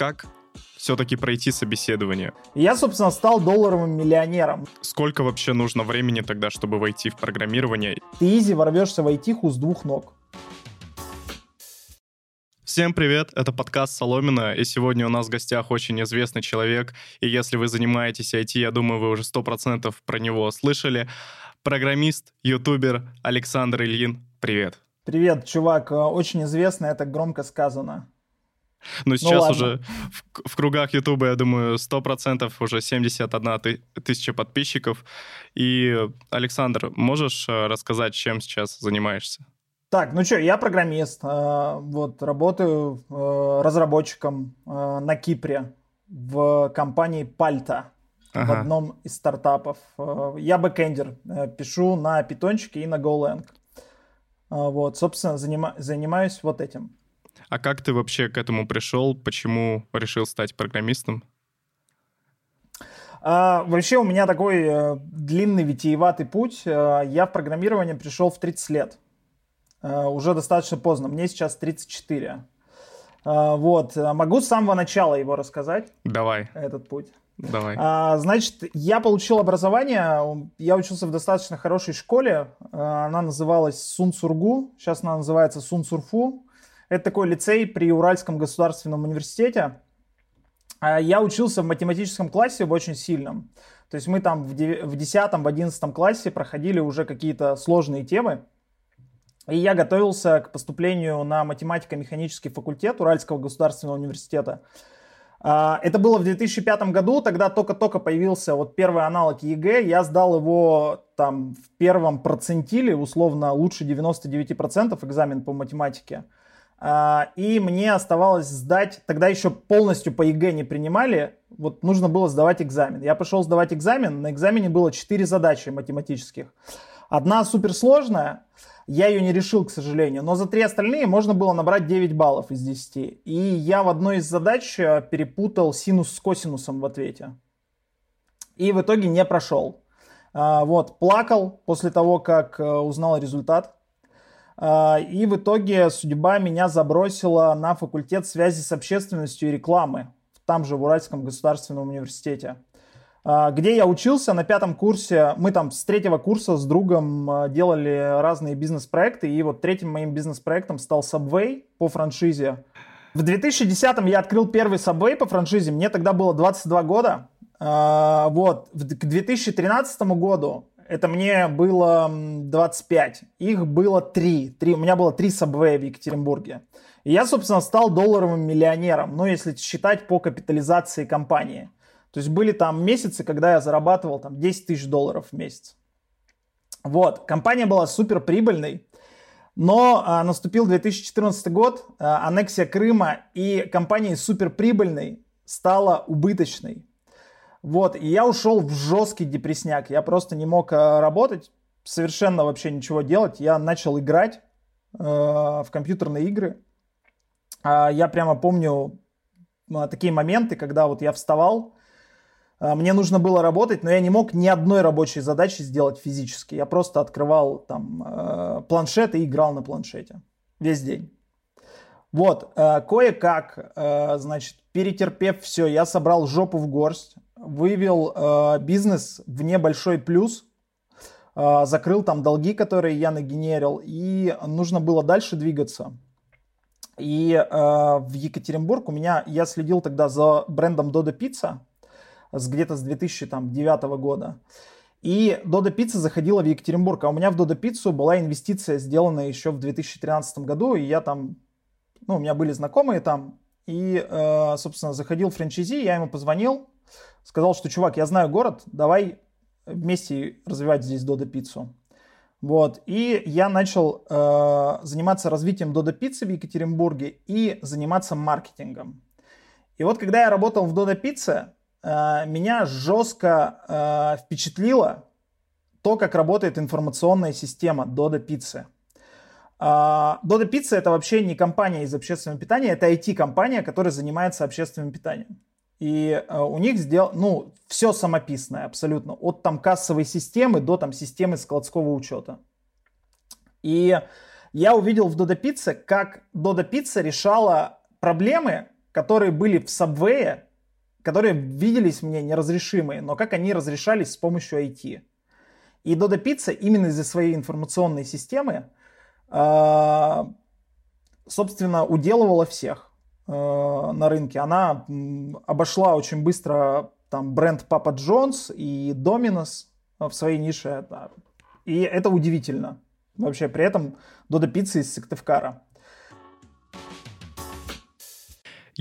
как все-таки пройти собеседование? Я, собственно, стал долларовым миллионером. Сколько вообще нужно времени тогда, чтобы войти в программирование? Ты изи ворвешься в айтиху с двух ног. Всем привет, это подкаст Соломина, и сегодня у нас в гостях очень известный человек, и если вы занимаетесь IT, я думаю, вы уже 100% про него слышали. Программист, ютубер Александр Ильин, привет. Привет, чувак, очень известно, это громко сказано. Ну, сейчас ну, уже в, в кругах Ютуба, я думаю, 100% уже 71 ты, тысяча подписчиков. И, Александр, можешь э, рассказать, чем сейчас занимаешься? Так, ну что, я программист, э, вот, работаю э, разработчиком на Кипре в компании Пальта, ага. в одном из стартапов. Я бэкэндер, пишу на питончике и на GoLang. Вот, собственно, занима- занимаюсь вот этим. А как ты вообще к этому пришел? Почему решил стать программистом? А, вообще у меня такой э, длинный витиеватый путь. Э, я в программирование пришел в 30 лет. Э, уже достаточно поздно. Мне сейчас 34. Э, вот. Могу с самого начала его рассказать. Давай. Этот путь. Давай. А, значит, я получил образование, я учился в достаточно хорошей школе, э, она называлась Сунцургу, сейчас она называется Сунцурфу. Это такой лицей при Уральском государственном университете. А я учился в математическом классе в очень сильном. То есть мы там в 10 в 11 классе проходили уже какие-то сложные темы. И я готовился к поступлению на математико-механический факультет Уральского государственного университета. А, это было в 2005 году, тогда только-только появился вот первый аналог ЕГЭ. Я сдал его там в первом процентиле, условно лучше 99% экзамен по математике. И мне оставалось сдать, тогда еще полностью по ЕГЭ не принимали, вот нужно было сдавать экзамен. Я пошел сдавать экзамен, на экзамене было 4 задачи математических. Одна суперсложная, я ее не решил, к сожалению, но за три остальные можно было набрать 9 баллов из 10. И я в одной из задач э, перепутал синус с косинусом в ответе. И в итоге не прошел. А, вот, плакал после того, как э, узнал результат. А, и в итоге судьба меня забросила на факультет связи с общественностью и рекламы, там же в Уральском государственном университете а, где я учился на пятом курсе. Мы там с третьего курса с другом а, делали разные бизнес-проекты, и вот третьим моим бизнес-проектом стал Subway по франшизе. В 2010 я открыл первый Subway по франшизе, мне тогда было 22 года. Вот, к 2013 году это мне было 25. Их было 3. 3. У меня было 3 сабвея в Екатеринбурге. И я, собственно, стал долларовым миллионером, ну, если считать по капитализации компании. То есть были там месяцы, когда я зарабатывал там 10 тысяч долларов в месяц. Вот, компания была супер прибыльной, но а, наступил 2014 год, а, аннексия Крыма, и компания супер прибыльной стала убыточной. Вот, и я ушел в жесткий депресняк. Я просто не мог э, работать, совершенно вообще ничего делать. Я начал играть э, в компьютерные игры. Э, я прямо помню э, такие моменты, когда вот я вставал, э, мне нужно было работать, но я не мог ни одной рабочей задачи сделать физически. Я просто открывал там э, планшет и играл на планшете весь день. Вот, э, кое-как, э, значит, перетерпев все, я собрал жопу в горсть, вывел э, бизнес в небольшой плюс, э, закрыл там долги, которые я нагенерил, и нужно было дальше двигаться. И э, в Екатеринбург у меня, я следил тогда за брендом Dodo Pizza, с где-то с 2009 года. И Dodo Pizza заходила в Екатеринбург, а у меня в Dodo Pizza была инвестиция, сделанная еще в 2013 году, и я там, ну, у меня были знакомые там, и, э, собственно, заходил франчайзи, я ему позвонил, сказал, что, чувак, я знаю город, давай вместе развивать здесь Додо Пиццу. Вот, и я начал э, заниматься развитием Додо Пиццы в Екатеринбурге и заниматься маркетингом. И вот когда я работал в Додо Пицце, э, меня жестко э, впечатлило то, как работает информационная система Додо Пиццы. Додо Пицца это вообще не компания из общественного питания, это IT-компания, которая занимается общественным питанием. И э, у них сделал, ну, все самописное абсолютно, от там кассовой системы до там системы складского учета. И я увидел в Dodo Pizza, как Dodo Pizza решала проблемы, которые были в Subway, которые виделись мне неразрешимые, но как они разрешались с помощью IT. И Dodo Pizza именно из-за своей информационной системы, э, собственно, уделывала всех на рынке. Она обошла очень быстро там бренд Papa John's и Domino's в своей нише. И это удивительно. Вообще, при этом Dodo Pizza из Сыктывкара.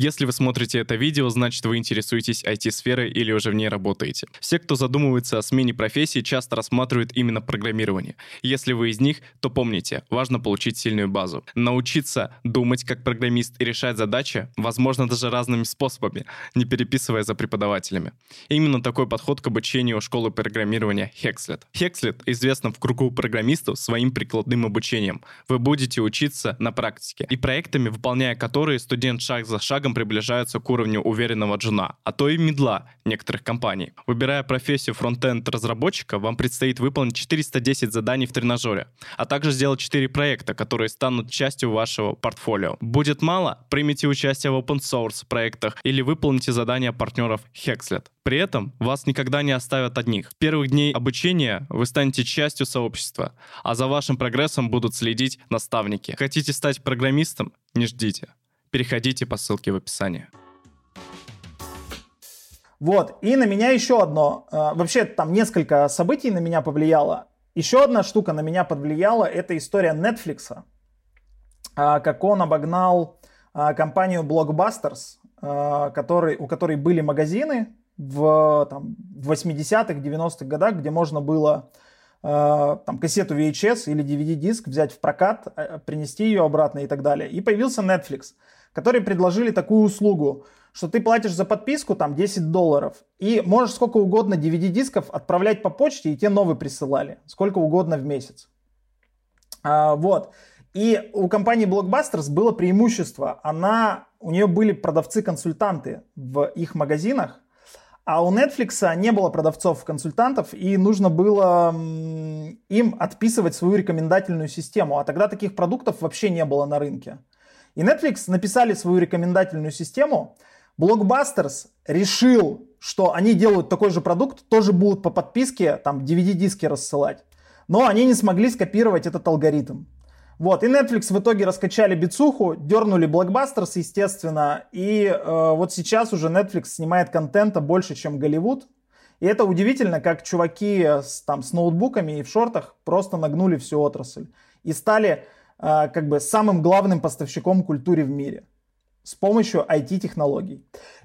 Если вы смотрите это видео, значит вы интересуетесь IT-сферой или уже в ней работаете. Все, кто задумывается о смене профессии, часто рассматривают именно программирование. Если вы из них, то помните, важно получить сильную базу. Научиться думать как программист и решать задачи, возможно, даже разными способами, не переписывая за преподавателями. Именно такой подход к обучению школы программирования Hexlet. Hexlet известна в кругу программистов своим прикладным обучением. Вы будете учиться на практике и проектами, выполняя которые студент шаг за шагом шагом приближаются к уровню уверенного джуна, а то и медла некоторых компаний. Выбирая профессию фронтенд разработчика, вам предстоит выполнить 410 заданий в тренажере, а также сделать 4 проекта, которые станут частью вашего портфолио. Будет мало? Примите участие в open source проектах или выполните задания партнеров Hexlet. При этом вас никогда не оставят одних. В первых дней обучения вы станете частью сообщества, а за вашим прогрессом будут следить наставники. Хотите стать программистом? Не ждите переходите по ссылке в описании. Вот, и на меня еще одно, э, вообще там несколько событий на меня повлияло. Еще одна штука на меня повлияла, это история Netflix, э, как он обогнал э, компанию Blockbusters, который, у которой были магазины в, там, в 80-х, 90-х годах, где можно было там, кассету VHS или DVD-диск взять в прокат, принести ее обратно и так далее. И появился Netflix – которые предложили такую услугу, что ты платишь за подписку там 10 долларов и можешь сколько угодно DVD-дисков отправлять по почте, и те новые присылали, сколько угодно в месяц. А, вот. И у компании Blockbusters было преимущество. Она, у нее были продавцы-консультанты в их магазинах, а у Netflix не было продавцов-консультантов, и нужно было им отписывать свою рекомендательную систему. А тогда таких продуктов вообще не было на рынке. И Netflix написали свою рекомендательную систему. Blockbusters решил, что они делают такой же продукт, тоже будут по подписке там DVD-диски рассылать. Но они не смогли скопировать этот алгоритм. Вот, и Netflix в итоге раскачали бицуху, дернули Blockbusters, естественно, и э, вот сейчас уже Netflix снимает контента больше, чем Голливуд. И это удивительно, как чуваки с, там, с ноутбуками и в шортах просто нагнули всю отрасль. И стали как бы самым главным поставщиком культуры в мире с помощью IT-технологий.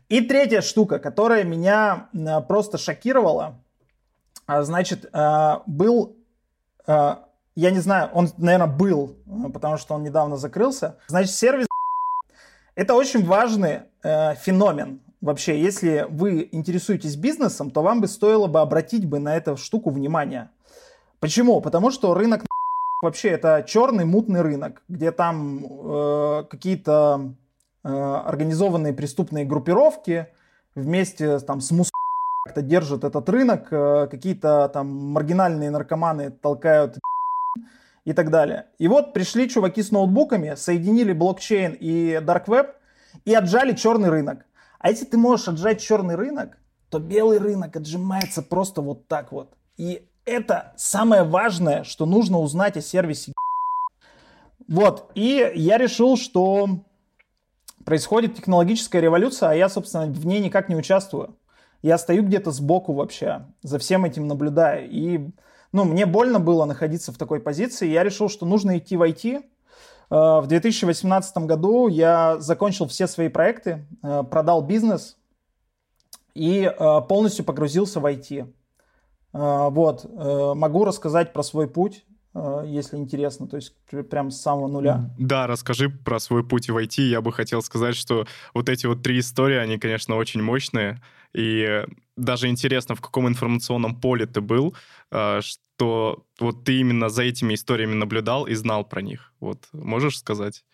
И третья штука, которая меня а, просто шокировала, а, значит, был, я не знаю, он, наверное, был, потому что он недавно закрылся. Значит, сервис это очень важный феномен. Вообще, если вы интересуетесь бизнесом, то вам бы стоило бы обратить бы на эту штуку внимание. Почему? Потому что рынок вообще это черный мутный рынок, где там э, какие-то э, организованные преступные группировки вместе там с мус как-то держат этот рынок, э, какие-то там маргинальные наркоманы толкают и так далее. И вот пришли чуваки с ноутбуками, соединили блокчейн и dark web и отжали черный рынок. А если ты можешь отжать черный рынок, то белый рынок отжимается просто вот так вот. И это самое важное, что нужно узнать о сервисе. Вот, и я решил, что происходит технологическая революция, а я, собственно, в ней никак не участвую. Я стою где-то сбоку вообще, за всем этим наблюдаю. И, ну, мне больно было находиться в такой позиции. Я решил, что нужно идти в IT. Э, в 2018 году я закончил все свои проекты, э, продал бизнес и э, полностью погрузился в IT. А, вот, э, могу рассказать про свой путь, э, если интересно, то есть прям с самого нуля. Да, расскажи про свой путь в IT. Я бы хотел сказать, что вот эти вот три истории, они, конечно, очень мощные, и даже интересно, в каком информационном поле ты был, э, что вот ты именно за этими историями наблюдал и знал про них. Вот, можешь сказать?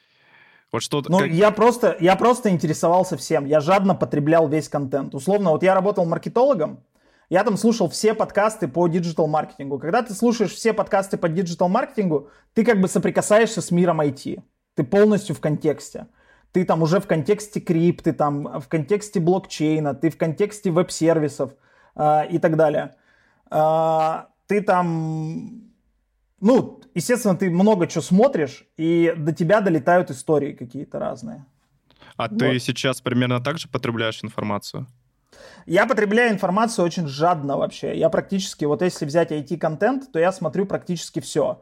Вот что ну, как... я просто, я просто интересовался всем. Я жадно потреблял весь контент. Условно, вот я работал маркетологом, я там слушал все подкасты по диджитал-маркетингу. Когда ты слушаешь все подкасты по диджитал-маркетингу, ты как бы соприкасаешься с миром IT. Ты полностью в контексте. ты там уже в контексте крипты, там в контексте блокчейна, ты в контексте веб-сервисов э, и так далее. Э, ты там, ну, естественно, ты много чего смотришь, и до тебя долетают истории какие-то разные. А вот. ты сейчас примерно так же потребляешь информацию? Я потребляю информацию очень жадно вообще. Я практически, вот если взять IT-контент, то я смотрю практически все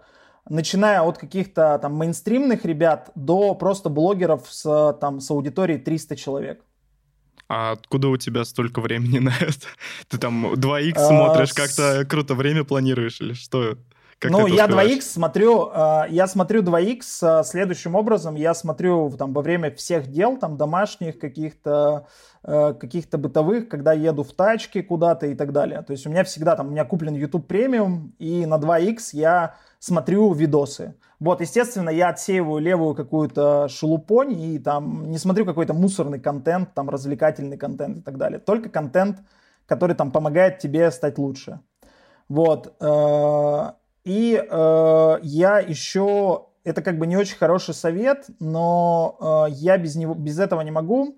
начиная от каких-то там мейнстримных ребят до просто блогеров с, там, с аудиторией 300 человек. А откуда у тебя столько времени на это? Ты там 2х а, смотришь, как-то круто время планируешь или что? Как ну, я 2х смотрю, а, я смотрю 2х а, следующим образом. Я смотрю там во время всех дел, там домашних каких-то, а, каких-то бытовых, когда еду в тачке куда-то и так далее. То есть у меня всегда там, у меня куплен YouTube премиум, и на 2х я смотрю видосы. Вот, естественно, я отсеиваю левую какую-то шелупонь и там не смотрю какой-то мусорный контент, там развлекательный контент и так далее. Только контент, который там помогает тебе стать лучше. Вот. Э, и э, я еще, это как бы не очень хороший совет, но э, я без, него, без этого не могу.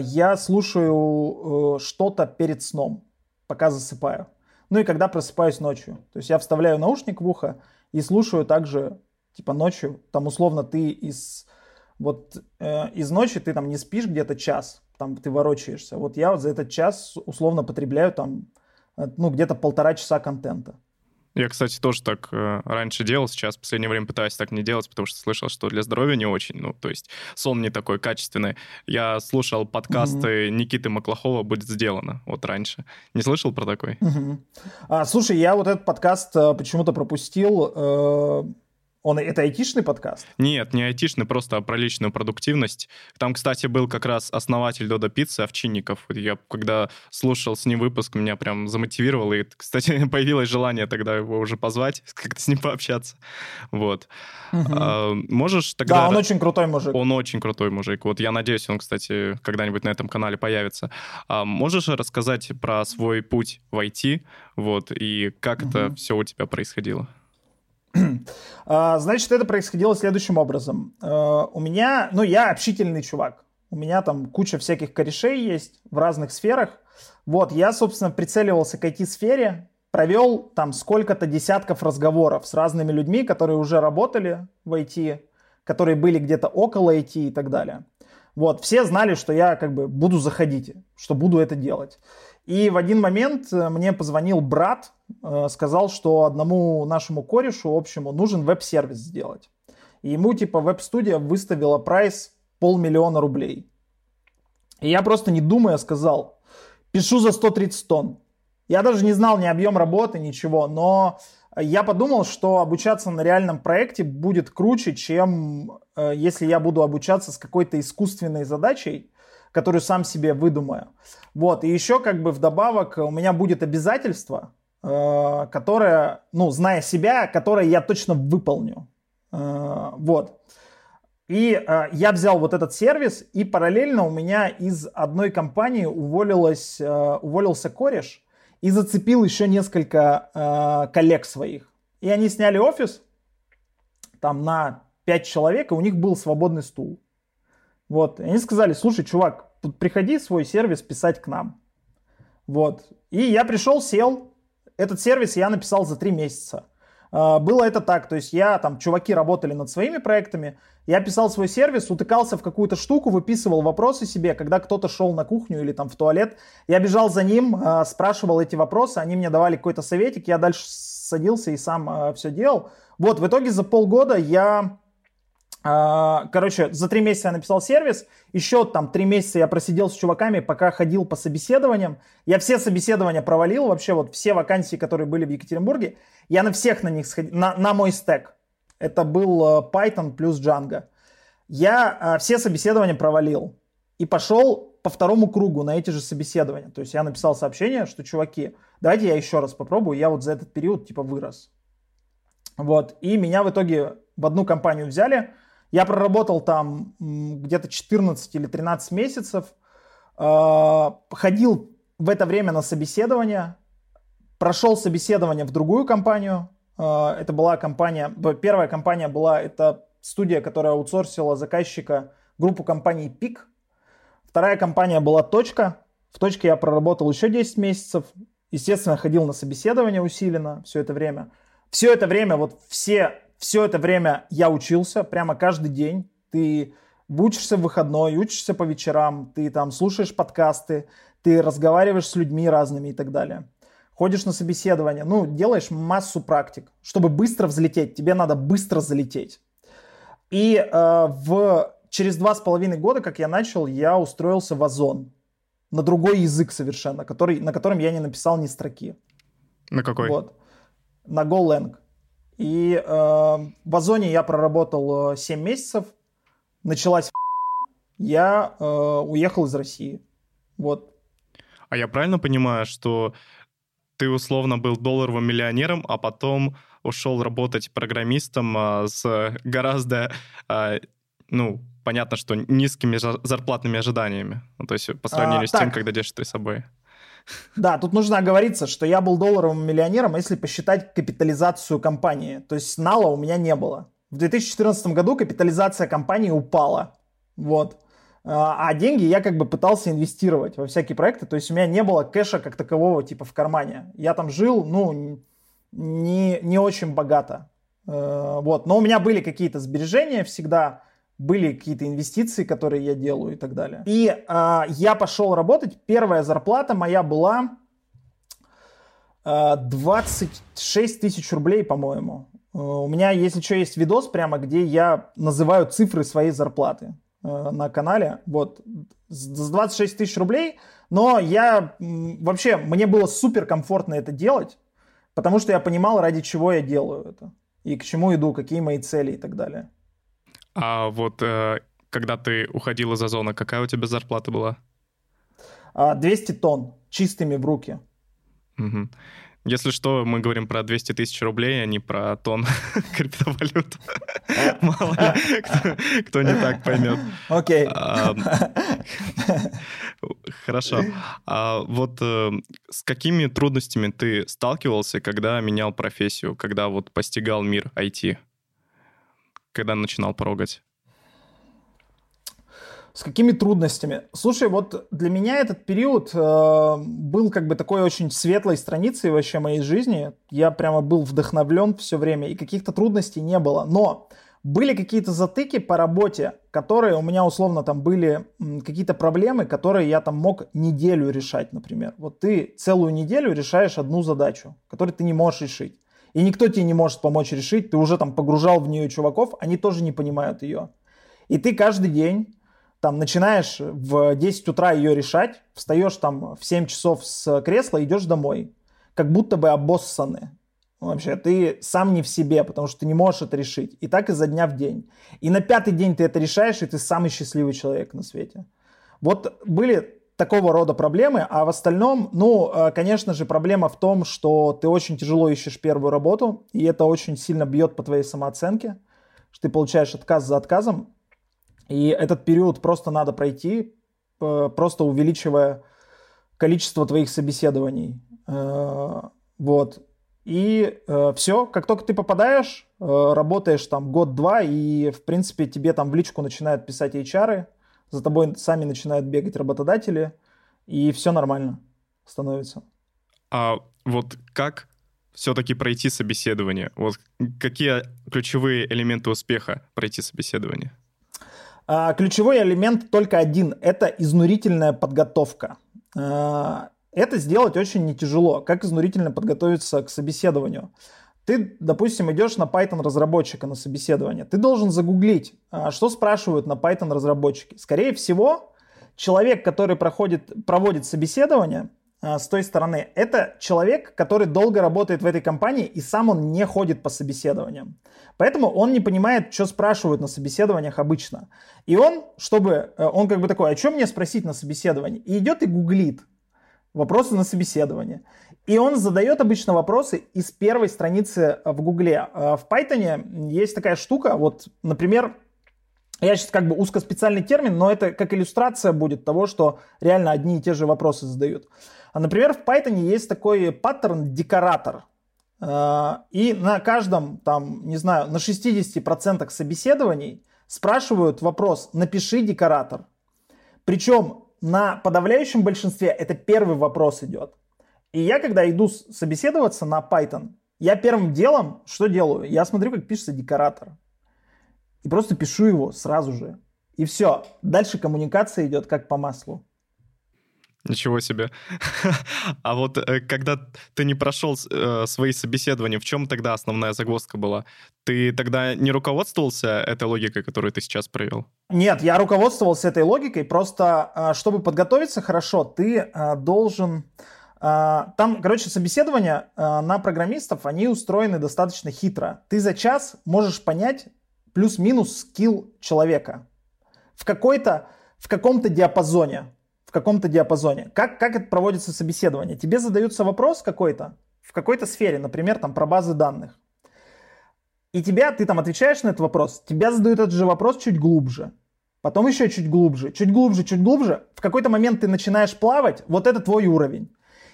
Я слушаю что-то перед сном, пока засыпаю. Ну и когда просыпаюсь ночью. То есть я вставляю наушник в ухо и слушаю также, типа ночью, там условно ты из, вот э, из ночи ты там не спишь где-то час, там ты ворочаешься. Вот я вот за этот час условно потребляю там, э, ну где-то полтора часа контента. Я, кстати, тоже так э, раньше делал, сейчас в последнее время пытаюсь так не делать, потому что слышал, что для здоровья не очень, ну, то есть сон не такой качественный. Я слушал подкасты mm-hmm. Никиты Маклахова «Будет сделано», вот раньше. Не слышал про такой? Mm-hmm. А, слушай, я вот этот подкаст э, почему-то пропустил, э, он это айтишный подкаст? Нет, не айтишный, просто про личную продуктивность. Там, кстати, был как раз основатель Дода Пиццы Овчинников. Я когда слушал с ним выпуск, меня прям замотивировало. И, кстати, появилось желание тогда его уже позвать, как-то с ним пообщаться. Вот. Угу. А, можешь тогда... Да, он очень крутой мужик. Он очень крутой мужик. Вот я надеюсь, он, кстати, когда-нибудь на этом канале появится. А можешь рассказать про свой путь в IT, вот, и как угу. это все у тебя происходило? А, значит, это происходило следующим образом. А, у меня, ну, я общительный чувак. У меня там куча всяких корешей есть в разных сферах. Вот, я, собственно, прицеливался к IT-сфере, провел там сколько-то десятков разговоров с разными людьми, которые уже работали в IT, которые были где-то около IT и так далее. Вот, все знали, что я как бы буду заходить, что буду это делать. И в один момент э, мне позвонил брат, сказал, что одному нашему корешу общему нужен веб-сервис сделать. И ему типа веб-студия выставила прайс полмиллиона рублей. И я просто не думая сказал, пишу за 130 тонн. Я даже не знал ни объем работы, ничего, но я подумал, что обучаться на реальном проекте будет круче, чем э, если я буду обучаться с какой-то искусственной задачей, которую сам себе выдумаю. Вот, и еще как бы вдобавок у меня будет обязательство, э, которое, ну, зная себя, которое я точно выполню. Э, вот. И э, я взял вот этот сервис, и параллельно у меня из одной компании уволилась, э, уволился кореш и зацепил еще несколько э, коллег своих. И они сняли офис там на 5 человек, и у них был свободный стул. Вот. И они сказали, слушай, чувак, приходи свой сервис писать к нам. Вот. И я пришел, сел. Этот сервис я написал за три месяца. А, было это так, то есть я, там, чуваки работали над своими проектами, я писал свой сервис, утыкался в какую-то штуку, выписывал вопросы себе, когда кто-то шел на кухню или там в туалет, я бежал за ним, а, спрашивал эти вопросы, они мне давали какой-то советик, я дальше садился и сам а, все делал. Вот, в итоге за полгода я короче, за три месяца я написал сервис, еще там три месяца я просидел с чуваками, пока ходил по собеседованиям. Я все собеседования провалил, вообще вот все вакансии, которые были в Екатеринбурге, я на всех на них сходил, на, на мой стек. Это был э, Python плюс Django. Я а, все собеседования провалил и пошел по второму кругу на эти же собеседования. То есть я написал сообщение, что, чуваки, давайте я еще раз попробую, я вот за этот период типа вырос. Вот, и меня в итоге в одну компанию взяли, я проработал там где-то 14 или 13 месяцев, а, ходил в это время на собеседование, прошел собеседование в другую компанию. А, это была компания, первая компания была, это студия, которая аутсорсила заказчика группу компаний «Пик». Вторая компания была «Точка». В «Точке» я проработал еще 10 месяцев. Естественно, ходил на собеседование усиленно все это время. Все это время, вот все, все это время я учился прямо каждый день. Ты учишься в выходной, учишься по вечерам, ты там слушаешь подкасты, ты разговариваешь с людьми разными и так далее. Ходишь на собеседование, ну, делаешь массу практик. Чтобы быстро взлететь, тебе надо быстро залететь. И э, в, через два с половиной года, как я начал, я устроился в Озон. На другой язык совершенно, который, на котором я не написал ни строки. На какой? Вот. На GoLang. И э, в Озоне я проработал 7 месяцев. Началась я э, уехал из России. Вот. А я правильно понимаю, что ты условно был долларовым миллионером, а потом ушел работать программистом а, с гораздо, а, ну, понятно, что низкими зарплатными ожиданиями. Ну, то есть по сравнению а, с так. тем, когда держишь ты собой. Да, тут нужно оговориться, что я был долларовым миллионером, если посчитать капитализацию компании. То есть нала у меня не было. В 2014 году капитализация компании упала. Вот. А, а деньги я как бы пытался инвестировать во всякие проекты, то есть у меня не было кэша как такового типа в кармане. Я там жил, ну, не, не очень богато. Э, вот, но у меня были какие-то сбережения всегда, были какие-то инвестиции, которые я делаю и так далее. И э, я пошел работать, первая зарплата моя была э, 26 тысяч рублей, по-моему. Э, у меня, если что, есть видос прямо, где я называю цифры своей зарплаты. Э, на канале, вот, с 26 тысяч рублей, но я, вообще, мне было супер комфортно это делать, потому что я понимал, ради чего я делаю это, и к чему иду, какие мои цели и так далее. А вот э, когда ты уходил из Озона, какая у тебя зарплата была? 200 а, тонн чистыми в руки. Угу. Если что, мы говорим про 200 тысяч рублей, а не про тон криптовалют. Мало ли, кто, кто не так поймет. Окей. Хорошо. А вот э, с какими трудностями ты сталкивался, когда менял профессию, когда вот постигал мир IT? Когда начинал порогать? С какими трудностями? Слушай, вот для меня этот период э, был как бы такой очень светлой страницей вообще моей жизни. Я прямо был вдохновлен все время, и каких-то трудностей не было. Но были какие-то затыки по работе, которые у меня условно там были какие-то проблемы, которые я там мог неделю решать, например. Вот ты целую неделю решаешь одну задачу, которую ты не можешь решить. И никто тебе не может помочь решить, ты уже там погружал в нее чуваков, они тоже не понимают ее. И ты каждый день там начинаешь в 10 утра ее решать, встаешь там в 7 часов с кресла, идешь домой, как будто бы обоссаны. Вообще, ты сам не в себе, потому что ты не можешь это решить. И так изо дня в день. И на пятый день ты это решаешь, и ты самый счастливый человек на свете. Вот были такого рода проблемы, а в остальном, ну, э, конечно же, проблема в том, что ты очень тяжело ищешь первую работу, и это очень сильно бьет по твоей самооценке, что ты получаешь отказ за отказом, и этот период просто надо пройти, просто увеличивая количество твоих собеседований. Э, вот. И э, все, как только ты попадаешь, э, работаешь там год-два, и, в принципе, тебе там в личку начинают писать HR, за тобой сами начинают бегать работодатели, и все нормально становится. А вот как все-таки пройти собеседование? Вот какие ключевые элементы успеха пройти собеседование? А, ключевой элемент только один – это изнурительная подготовка. А, это сделать очень не тяжело. Как изнурительно подготовиться к собеседованию? Ты, допустим, идешь на Python разработчика на собеседование. Ты должен загуглить, а, что спрашивают на Python разработчики. Скорее всего, человек, который проходит, проводит собеседование, а, с той стороны, это человек, который долго работает в этой компании, и сам он не ходит по собеседованиям. Поэтому он не понимает, что спрашивают на собеседованиях обычно. И он, чтобы, э, он как бы такой, а что мне спросить на собеседовании? И идет и гуглит вопросы на собеседование. И он задает обычно вопросы из первой страницы в Гугле. А в Python есть такая штука, вот, например, я сейчас как бы узкоспециальный термин, но это как иллюстрация будет того, что реально одни и те же вопросы задают. А, например, в Python есть такой паттерн декоратор. А, и на каждом, там, не знаю, на 60% собеседований спрашивают вопрос, напиши декоратор. Причем на подавляющем большинстве это первый вопрос идет. И я, когда иду собеседоваться на Python, я первым делом что делаю? Я смотрю, как пишется декоратор. И просто пишу его сразу же. И все. Дальше коммуникация идет как по маслу. Ничего себе. А вот э, когда ты не прошел э, свои собеседования, в чем тогда основная загвоздка была? Ты тогда не руководствовался этой логикой, которую ты сейчас провел? Нет, я руководствовался этой логикой. Просто, э, чтобы подготовиться хорошо, ты должен... Там, короче, собеседования на программистов, они устроены достаточно хитро. Ты за час можешь понять плюс-минус скилл человека в какой-то, в каком-то диапазоне в каком-то диапазоне. Как, как это проводится собеседование? Тебе задаются вопрос какой-то, в какой-то сфере, например, там про базы данных. И тебя, ты там отвечаешь на этот вопрос, тебя задают этот же вопрос чуть глубже. Потом еще чуть глубже, чуть глубже, чуть глубже. В какой-то момент ты начинаешь плавать, вот это твой уровень.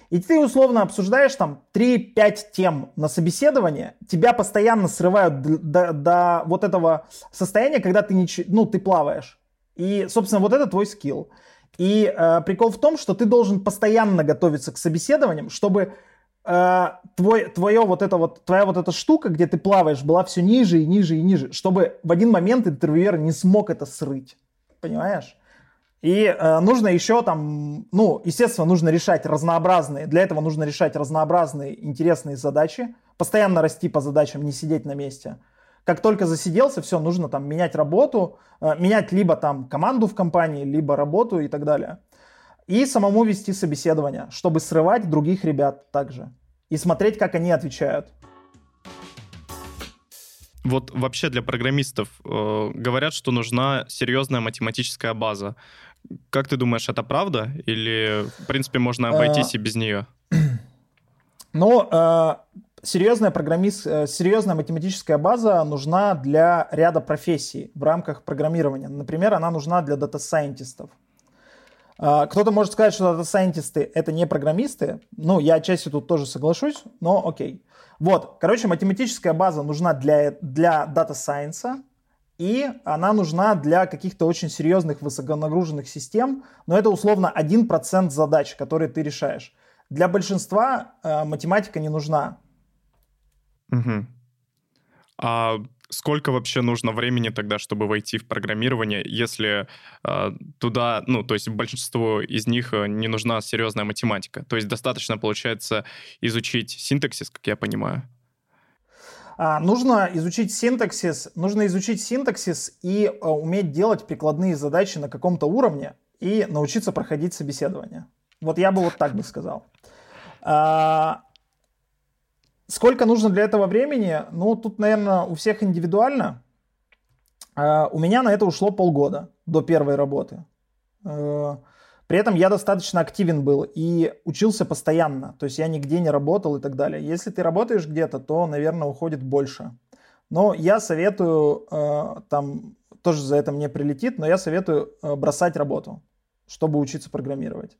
И ты условно обсуждаешь там 3-5 тем на собеседование, тебя постоянно срывают до, до, до вот этого состояния, когда ты, не, ну, ты плаваешь. И, собственно, вот это твой скилл. И э, прикол в том, что ты должен постоянно готовиться к собеседованиям, чтобы э, твой, твое вот это вот, твоя вот эта штука, где ты плаваешь, была все ниже и ниже и ниже, чтобы в один момент интервьюер не смог это срыть. Понимаешь? И э, нужно еще там, ну, естественно, нужно решать разнообразные, для этого нужно решать разнообразные интересные задачи, постоянно расти по задачам, не сидеть на месте как только засиделся, все, нужно там менять работу, э, менять либо там команду в компании, либо работу и так далее. И самому вести собеседование, чтобы срывать других ребят также. И смотреть, как они отвечают. Вот вообще для программистов э, говорят, что нужна серьезная математическая база. Как ты думаешь, это правда? Или, в принципе, можно обойтись и без нее? Ну, э, серьезная, программист, э, серьезная математическая база нужна для ряда профессий в рамках программирования. Например, она нужна для дата-сайентистов. А, кто-то может сказать, что дата-сайентисты — это не программисты. Ну, я отчасти тут тоже соглашусь, но окей. Вот, короче, математическая база нужна для, для дата-сайенса, и она нужна для каких-то очень серьезных высоконагруженных систем, но это условно 1% задач, которые ты решаешь. Для большинства э, математика не нужна. Угу. А сколько вообще нужно времени тогда, чтобы войти в программирование, если э, туда, ну, то есть большинству из них э, не нужна серьезная математика? То есть достаточно, получается, изучить синтаксис, как я понимаю? А, нужно изучить синтаксис, нужно изучить синтаксис и а, уметь делать прикладные задачи на каком-то уровне и научиться проходить собеседование. Вот я бы вот так бы сказал. А, Сколько нужно для этого времени? Ну, тут, наверное, у всех индивидуально. Uh, у меня на это ушло полгода до первой работы. Uh, при этом я достаточно активен был и учился постоянно. То есть я нигде не работал и так далее. Если ты работаешь где-то, то, наверное, уходит больше. Но я советую, uh, там тоже за это мне прилетит, но я советую бросать работу, чтобы учиться программировать.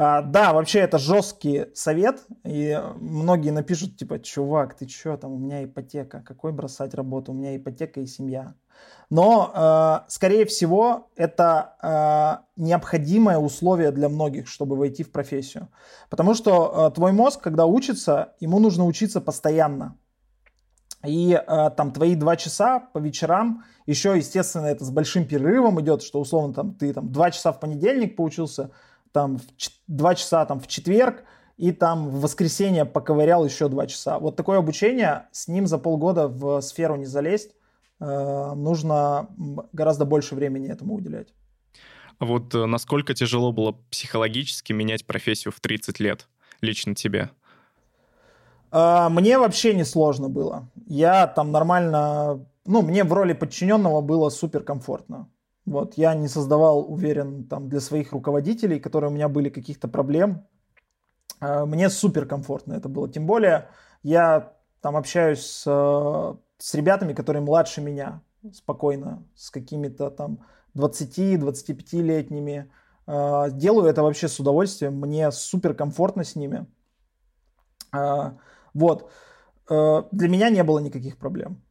А, да, вообще это жесткий совет, и многие напишут, типа, чувак, ты чё, там, у меня ипотека, какой бросать работу, у меня ипотека и семья. Но, э, скорее всего, это э, необходимое условие для многих, чтобы войти в профессию. Потому что твой мозг, когда учится, ему нужно учиться постоянно. И э, там твои два часа по вечерам, еще, естественно, это с большим перерывом идет, что условно там ты там два часа в понедельник поучился, там 2 часа там в четверг, и там в воскресенье поковырял еще два часа. Вот такое обучение, с ним за полгода в сферу не залезть, э, нужно гораздо больше времени этому уделять. А вот э, насколько тяжело было психологически менять профессию в 30 лет лично тебе? Э, мне вообще не сложно было. Я там нормально, ну, мне в роли подчиненного было супер комфортно. Вот, я не создавал, уверен, там, для своих руководителей, которые у меня были каких-то проблем. А, мне супер комфортно это было. Тем более я там общаюсь с, с ребятами, которые младше меня, спокойно, с какими-то там 20-25-летними. А, делаю это вообще с удовольствием. Мне супер комфортно с ними. Вот. Для меня не было никаких проблем.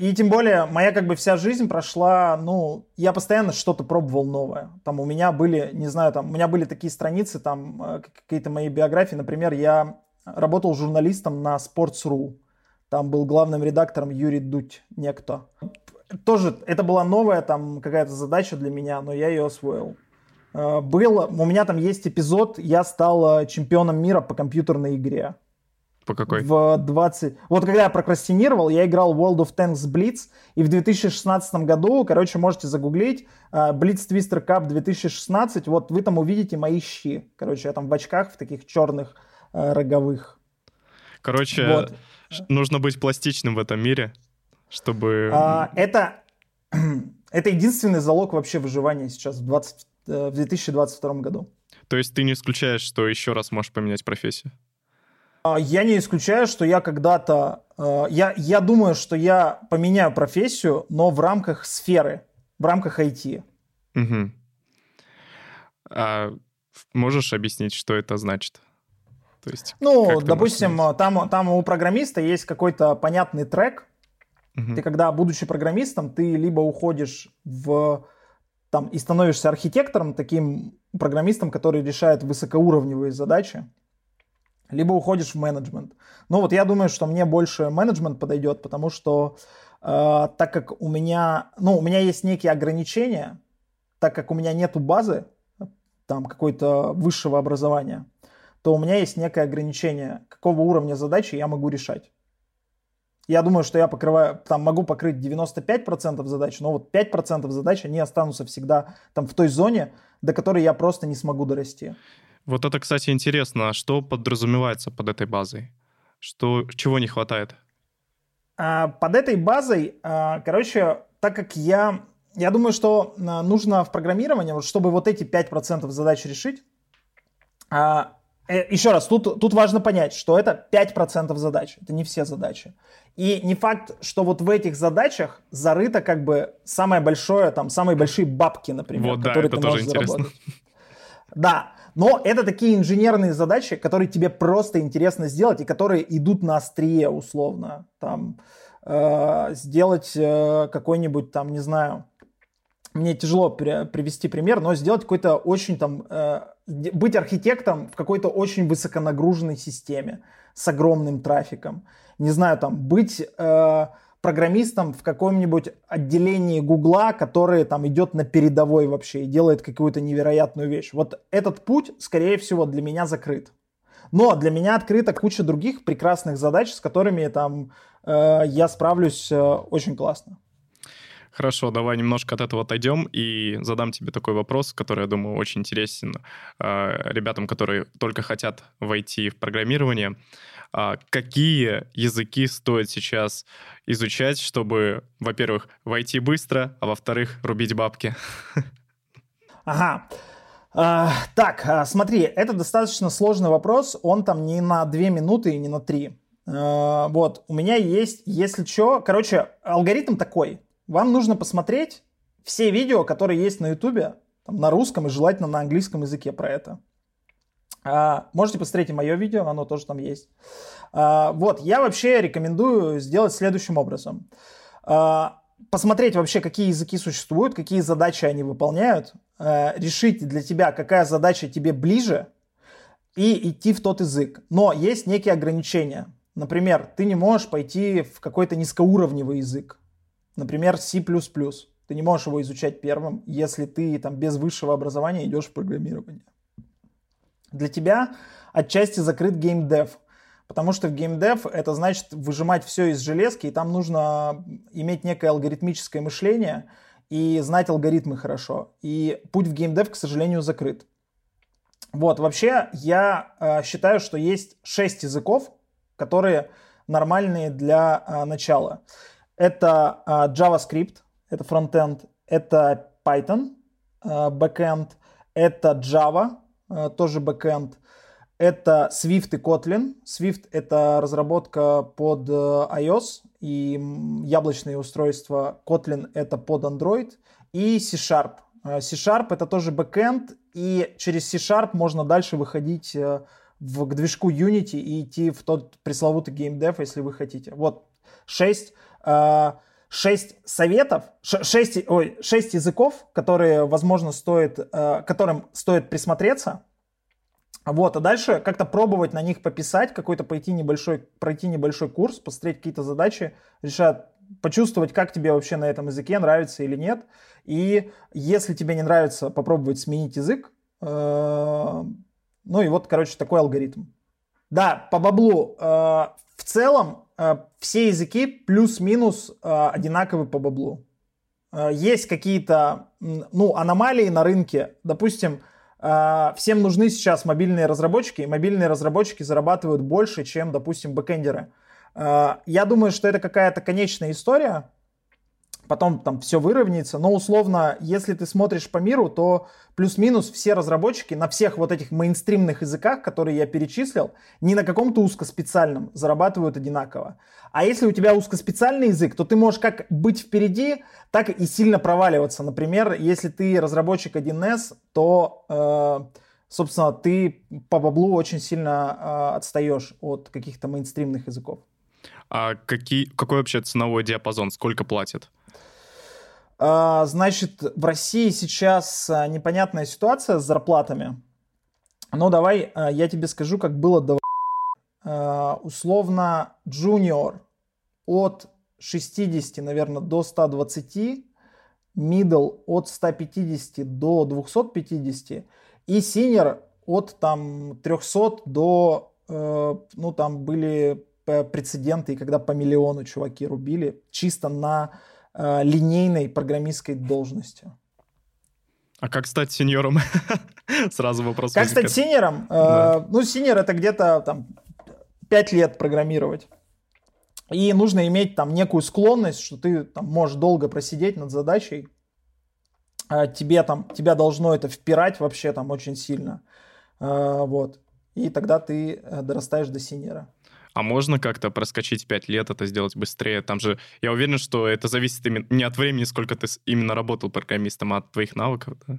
И тем более моя как бы вся жизнь прошла, ну, я постоянно что-то пробовал новое. Там у меня были, не знаю, там у меня были такие страницы, там э, какие-то мои биографии. Например, я работал журналистом на Sports.ru. Там был главным редактором Юрий Дудь, некто. Тоже это была новая там какая-то задача для меня, но я ее освоил. Э, был, у меня там есть эпизод, я стал чемпионом мира по компьютерной игре. По какой? В 20... Вот когда я прокрастинировал, я играл World of Tanks Blitz, и в 2016 году, короче, можете загуглить, uh, Blitz Twister Cup 2016, вот вы там увидите мои щи. Короче, я там в очках, в таких черных uh, роговых. Короче, вот. нужно быть пластичным в этом мире, чтобы... Uh, это... это единственный залог вообще выживания сейчас в, 20... в 2022 году. То есть ты не исключаешь, что еще раз можешь поменять профессию? А, я не исключаю, что я когда-то... А, я, я думаю, что я поменяю профессию, но в рамках сферы, в рамках IT. Угу. А можешь объяснить, что это значит? То есть, ну, допустим, там, там у программиста есть какой-то понятный трек. Угу. Ты когда, будучи программистом, ты либо уходишь в там и становишься архитектором, таким программистом, который решает высокоуровневые задачи либо уходишь в менеджмент. Ну вот я думаю, что мне больше менеджмент подойдет, потому что э, так как у меня, ну, у меня есть некие ограничения, так как у меня нету базы, там, какой-то высшего образования, то у меня есть некое ограничение, какого уровня задачи я могу решать. Я думаю, что я покрываю, там могу покрыть 95% задач, но вот 5% задач, они останутся всегда там в той зоне, до которой я просто не смогу дорасти. Вот это, кстати, интересно. Что подразумевается под этой базой? Что, чего не хватает? А, под этой базой, а, короче, так как я... Я думаю, что а, нужно в программировании, чтобы вот эти 5% задач решить, э, еще раз, тут, тут важно понять, что это 5% задач, это не все задачи. И не факт, что вот в этих задачах зарыто как бы самое большое, там, самые большие бабки, например, вот, которые да, ты можешь интересно. заработать. Да, но это такие инженерные задачи, которые тебе просто интересно сделать и которые идут на острие условно. Там э, сделать э, какой-нибудь там, не знаю, мне тяжело при, привести пример, но сделать какой-то очень там, э, быть архитектором в какой-то очень высоконагруженной системе с огромным трафиком. Не знаю, там, быть... Э, программистом в каком-нибудь отделении Гугла, который там идет на передовой вообще и делает какую-то невероятную вещь. Вот этот путь, скорее всего, для меня закрыт. Но для меня открыта куча других прекрасных задач, с которыми там э, я справлюсь э, очень классно. Хорошо, давай немножко от этого отойдем и задам тебе такой вопрос, который, я думаю, очень интересен э, ребятам, которые только хотят войти в программирование. А какие языки стоит сейчас изучать, чтобы, во-первых, войти быстро, а во-вторых, рубить бабки? Ага. А, так, а, смотри, это достаточно сложный вопрос. Он там не на 2 минуты и не на 3. А, вот, у меня есть, если что, короче, алгоритм такой. Вам нужно посмотреть все видео, которые есть на Ютубе, на русском и желательно на английском языке про это. А, можете посмотреть и мое видео, оно тоже там есть. А, вот, я вообще рекомендую сделать следующим образом. А, посмотреть вообще, какие языки существуют, какие задачи они выполняют, решить для тебя, какая задача тебе ближе, и идти в тот язык. Но есть некие ограничения. Например, ты не можешь пойти в какой-то низкоуровневый язык. Например, C++. Ты не можешь его изучать первым, если ты там без высшего образования идешь в программирование. Для тебя отчасти закрыт геймдев, потому что в геймдев это значит выжимать все из железки, и там нужно иметь некое алгоритмическое мышление и знать алгоритмы хорошо. И путь в геймдев, к сожалению, закрыт. Вот, вообще, я э, считаю, что есть шесть языков, которые нормальные для э, начала. Это э, JavaScript, это фронтенд, это Python, э, backend, это Java, тоже бэкэнд. Это Swift и Kotlin. Swift — это разработка под э, iOS и яблочные устройства. Kotlin — это под Android. И C-Sharp. Э, C-Sharp — это тоже бэкэнд, и через C-Sharp можно дальше выходить в, к движку Unity и идти в тот пресловутый геймдев, если вы хотите. Вот, 6. Шесть советов, шесть, ой, шесть языков, которые, возможно, стоит, э, которым стоит присмотреться. Вот, а дальше как-то пробовать на них пописать, какой-то пойти небольшой, пройти небольшой курс, посмотреть какие-то задачи, решать, почувствовать, как тебе вообще на этом языке нравится или нет. И если тебе не нравится, попробовать сменить язык. Э, ну и вот, короче, такой алгоритм. Да, по баблу. Э, в целом все языки плюс-минус одинаковы по баблу. Есть какие-то ну, аномалии на рынке. Допустим, всем нужны сейчас мобильные разработчики, и мобильные разработчики зарабатывают больше, чем, допустим, бэкэндеры. Я думаю, что это какая-то конечная история, потом там все выровняется, но условно, если ты смотришь по миру, то плюс-минус все разработчики на всех вот этих мейнстримных языках, которые я перечислил, не на каком-то узкоспециальном зарабатывают одинаково. А если у тебя узкоспециальный язык, то ты можешь как быть впереди, так и сильно проваливаться. Например, если ты разработчик 1С, то, э, собственно, ты по баблу очень сильно э, отстаешь от каких-то мейнстримных языков. А какие, какой вообще ценовой диапазон? Сколько платят? А, значит, в России сейчас а, непонятная ситуация с зарплатами. Но давай а, я тебе скажу, как было до условно junior от 60, наверное, до 120, middle от 150 до 250 и senior от там 300 до, э, ну там были прецеденты, когда по миллиону чуваки рубили чисто на э, линейной программистской должности. А как стать сеньором? Сразу вопрос. Как возникает. стать сеньором? Э, да. Ну, сеньор это где-то там 5 лет программировать. И нужно иметь там некую склонность, что ты там можешь долго просидеть над задачей. А тебе там, тебя должно это впирать вообще там очень сильно. Э, вот. И тогда ты э, дорастаешь до синера. А можно как-то проскочить 5 лет, это сделать быстрее? Там же, я уверен, что это зависит именно не от времени, сколько ты именно работал программистом, а от твоих навыков, да?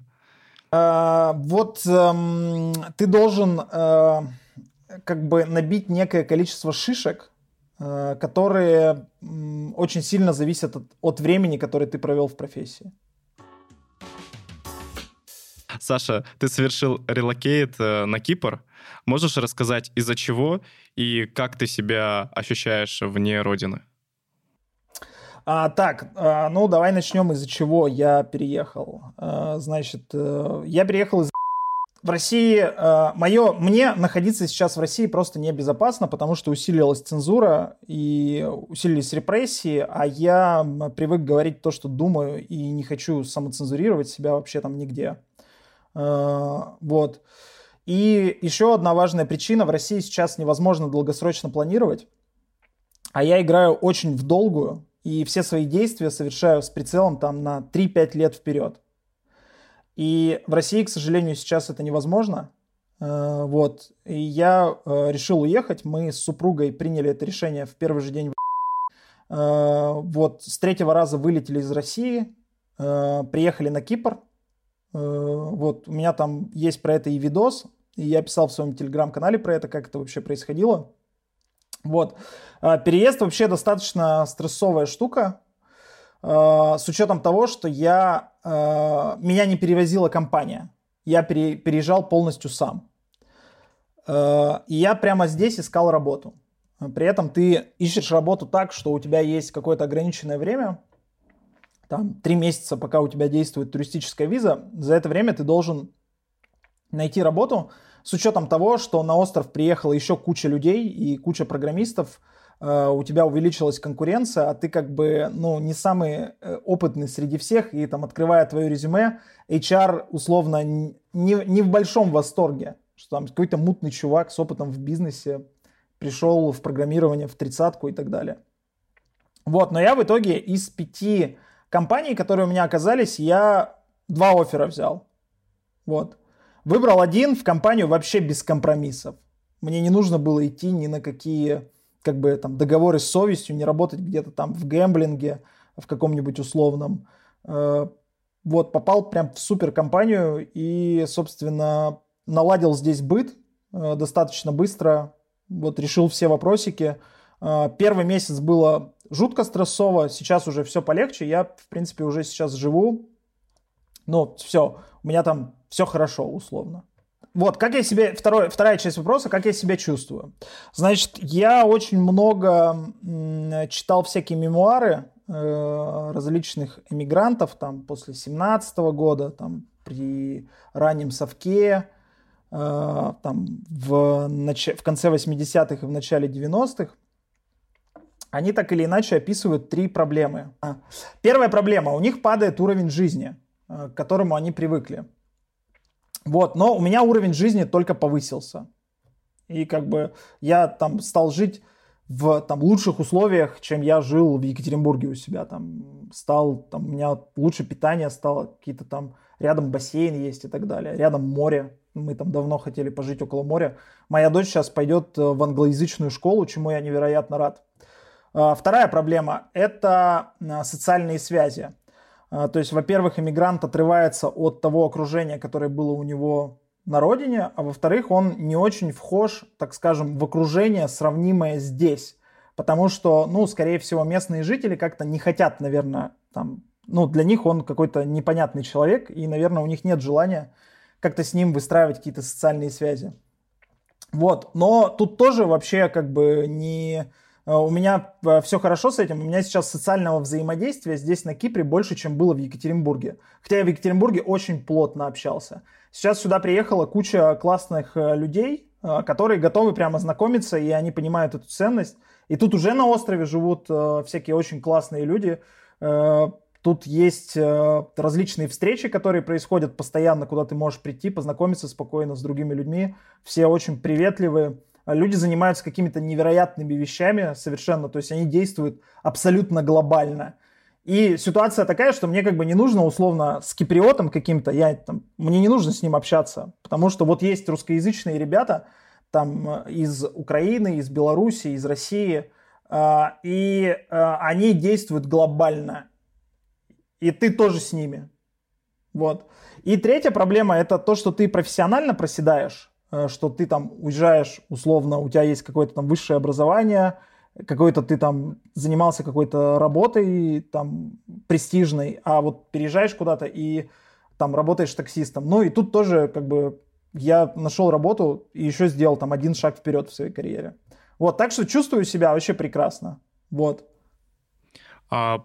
А, вот эм, ты должен э, как бы набить некое количество шишек, э, которые э, очень сильно зависят от, от времени, которое ты провел в профессии. Саша, ты совершил релокейт э, на Кипр. Можешь рассказать, из-за чего и как ты себя ощущаешь вне родины? А, так, а, ну давай начнем, из-за чего я переехал. А, значит, а, я переехал из в России э, мое, мне находиться сейчас в России просто небезопасно, потому что усилилась цензура и усилились репрессии, а я привык говорить то, что думаю, и не хочу самоцензурировать себя вообще там нигде. Э, вот. И еще одна важная причина. В России сейчас невозможно долгосрочно планировать. А я играю очень в долгую. И все свои действия совершаю с прицелом там на 3-5 лет вперед. И в России, к сожалению, сейчас это невозможно. Э, вот. И я э, решил уехать. Мы с супругой приняли это решение в первый же день. Вот. С третьего раза вылетели из России. Приехали на Кипр вот, у меня там есть про это и видос, и я писал в своем телеграм-канале про это, как это вообще происходило. Вот. Э, переезд вообще достаточно стрессовая штука, э, с учетом того, что я, меня не перевозила компания. Я переезжал полностью сам. И я прямо здесь искал работу. При этом ты ищешь работу так, что у тебя есть какое-то ограниченное время, там три месяца, пока у тебя действует туристическая виза, за это время ты должен найти работу с учетом того, что на остров приехала еще куча людей и куча программистов, э, у тебя увеличилась конкуренция, а ты как бы, ну, не самый э, опытный среди всех, и там, открывая твое резюме, HR условно не, не в большом восторге, что там какой-то мутный чувак с опытом в бизнесе пришел в программирование в тридцатку и так далее. Вот, но я в итоге из пяти компаний, которые у меня оказались, я два оффера взял. Вот. Выбрал один в компанию вообще без компромиссов. Мне не нужно было идти ни на какие как бы там договоры с совестью, не работать где-то там в гэмблинге, в каком-нибудь условном. Э, вот, попал прям в супер компанию и, собственно, наладил здесь быт э, достаточно быстро. Вот, решил все вопросики. Э, первый месяц было жутко стрессово, сейчас уже все полегче, я, в принципе, уже сейчас живу, ну, все, у меня там все хорошо, условно. Вот, как я себе, второй, вторая часть вопроса, как я себя чувствую. Значит, я очень много читал всякие мемуары э, различных эмигрантов, там, после 17 года, там, при раннем совке, э, там, в, нач... в конце 80-х и в начале 90-х. Они так или иначе описывают три проблемы. Первая проблема, у них падает уровень жизни, э, к которому они привыкли. Вот, но у меня уровень жизни только повысился. И как бы я там стал жить в там, лучших условиях, чем я жил в Екатеринбурге у себя. Там стал, там, у меня лучше питание стало, какие-то там рядом бассейн есть и так далее, рядом море. Мы там давно хотели пожить около моря. Моя дочь сейчас пойдет э, в англоязычную школу, чему я невероятно рад. А, вторая проблема – это а, социальные связи. А, то есть, во-первых, иммигрант отрывается от того окружения, которое было у него на родине, а во-вторых, он не очень вхож, так скажем, в окружение, сравнимое здесь. Потому что, ну, скорее всего, местные жители как-то не хотят, наверное, там, ну, для них он какой-то непонятный человек, и, наверное, у них нет желания как-то с ним выстраивать какие-то социальные связи. Вот, но тут тоже вообще как бы не у меня э, все хорошо с этим. У меня сейчас социального взаимодействия здесь на Кипре больше, чем было в Екатеринбурге. Хотя я в Екатеринбурге очень плотно общался. Сейчас сюда приехала куча классных э, людей, которые готовы прямо знакомиться, и они понимают эту ценность. И тут уже на острове живут всякие очень классные люди. Тут есть различные встречи, которые происходят постоянно, куда ты можешь прийти, познакомиться спокойно с другими людьми. Все очень приветливые. А люди занимаются какими-то невероятными вещами совершенно, то есть они действуют абсолютно глобально. И ситуация такая, что мне как бы не нужно условно с киприотом каким-то, я там, мне не нужно с ним общаться, потому что вот есть русскоязычные ребята там э, из Украины, из Беларуси, из России, э, и э, они действуют глобально. И ты тоже с ними. Вот. И третья проблема это то, что ты профессионально проседаешь. Э, что ты там уезжаешь, условно, у тебя есть какое-то там высшее образование, какой-то ты там занимался какой-то работой там престижной, а вот переезжаешь куда-то и там работаешь таксистом. Ну и тут тоже как бы я нашел работу и еще сделал там один шаг вперед в своей карьере. Вот, так что чувствую себя вообще прекрасно. Вот. А